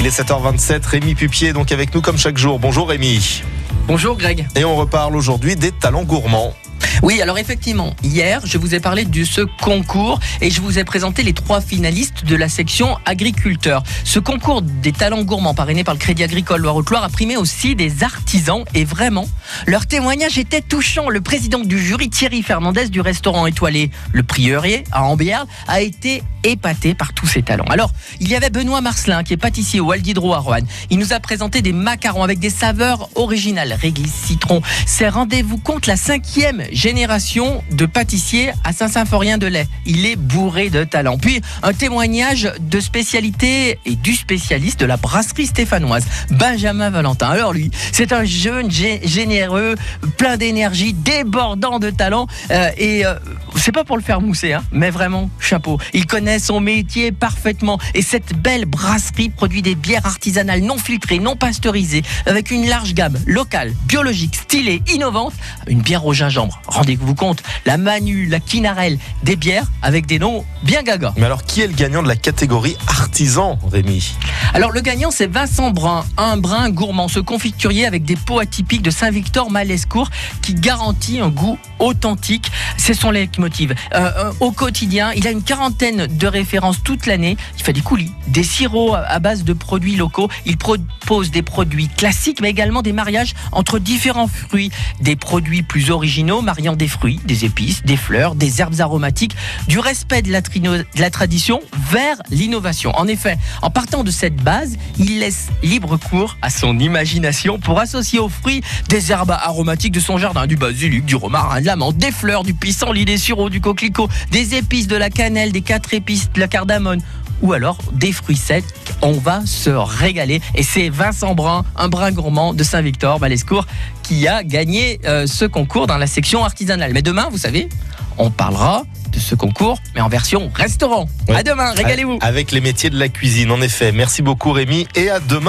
Il est 7h27, Rémi Pupier donc avec nous comme chaque jour. Bonjour Rémi. Bonjour Greg. Et on reparle aujourd'hui des talents gourmands. Oui, alors effectivement, hier, je vous ai parlé de ce concours et je vous ai présenté les trois finalistes de la section agriculteur. Ce concours des talents gourmands parrainé par le Crédit Agricole Loire-Haute-Loire a primé aussi des artisans et vraiment, leur témoignage était touchant. Le président du jury, Thierry Fernandez du restaurant étoilé Le Prieuré à Ambière, a été épaté par tous ces talents. Alors, il y avait Benoît Marcelin qui est pâtissier au Aldidro à Rouen. Il nous a présenté des macarons avec des saveurs originales, réglisse, citron. C'est rendez-vous compte la cinquième génération de pâtissiers à Saint-Symphorien-de-Lay. Il est bourré de talent. Puis un témoignage de spécialité et du spécialiste de la brasserie stéphanoise, Benjamin Valentin. Alors lui, c'est un jeune généreux, plein d'énergie, débordant de talent. Euh, et euh, c'est pas pour le faire mousser, hein, mais vraiment chapeau. Il connaît son métier parfaitement. Et cette belle brasserie produit des bières artisanales non filtrées, non pasteurisées, avec une large gamme locale, biologique, stylée, innovante. Une bière au gingembre rendez-vous compte, la Manu, la Kinarelle, des bières avec des noms bien gaga. Mais alors, qui est le gagnant de la catégorie artisan, Rémi? Alors, le gagnant, c'est Vincent Brun, un brin gourmand, ce confiturier avec des pots atypiques de Saint-Victor-Malescourt qui garantit un goût authentique. C'est son leitmotiv. Euh, euh, au quotidien, il a une quarantaine de références toute l'année. Il fait des coulis, des sirops à base de produits locaux. Il propose des produits classiques, mais également des mariages entre différents fruits, des produits plus originaux, mariant des fruits, des épices, des fleurs, des herbes aromatiques, du respect de la, tradition vers l'innovation. En effet, en partant de cette base, il laisse libre cours à son imagination pour associer aux fruits des herbes aromatiques de son jardin, du basilic, du romarin, de la menthe, des fleurs, du pissenlit, des sureaux, du coquelicot, des épices, de la cannelle, des quatre épices, de la cardamone ou alors des fruits secs. On va se régaler. Et c'est Vincent Brun, un brin gourmand de Saint-Victor, Malescourt, qui a gagné euh, ce concours dans la section artisanale. Mais demain, vous savez, on parlera de ce concours, mais en version restaurant. À demain, régalez-vous. Avec les métiers de la cuisine, en effet. Merci beaucoup Rémi et à demain.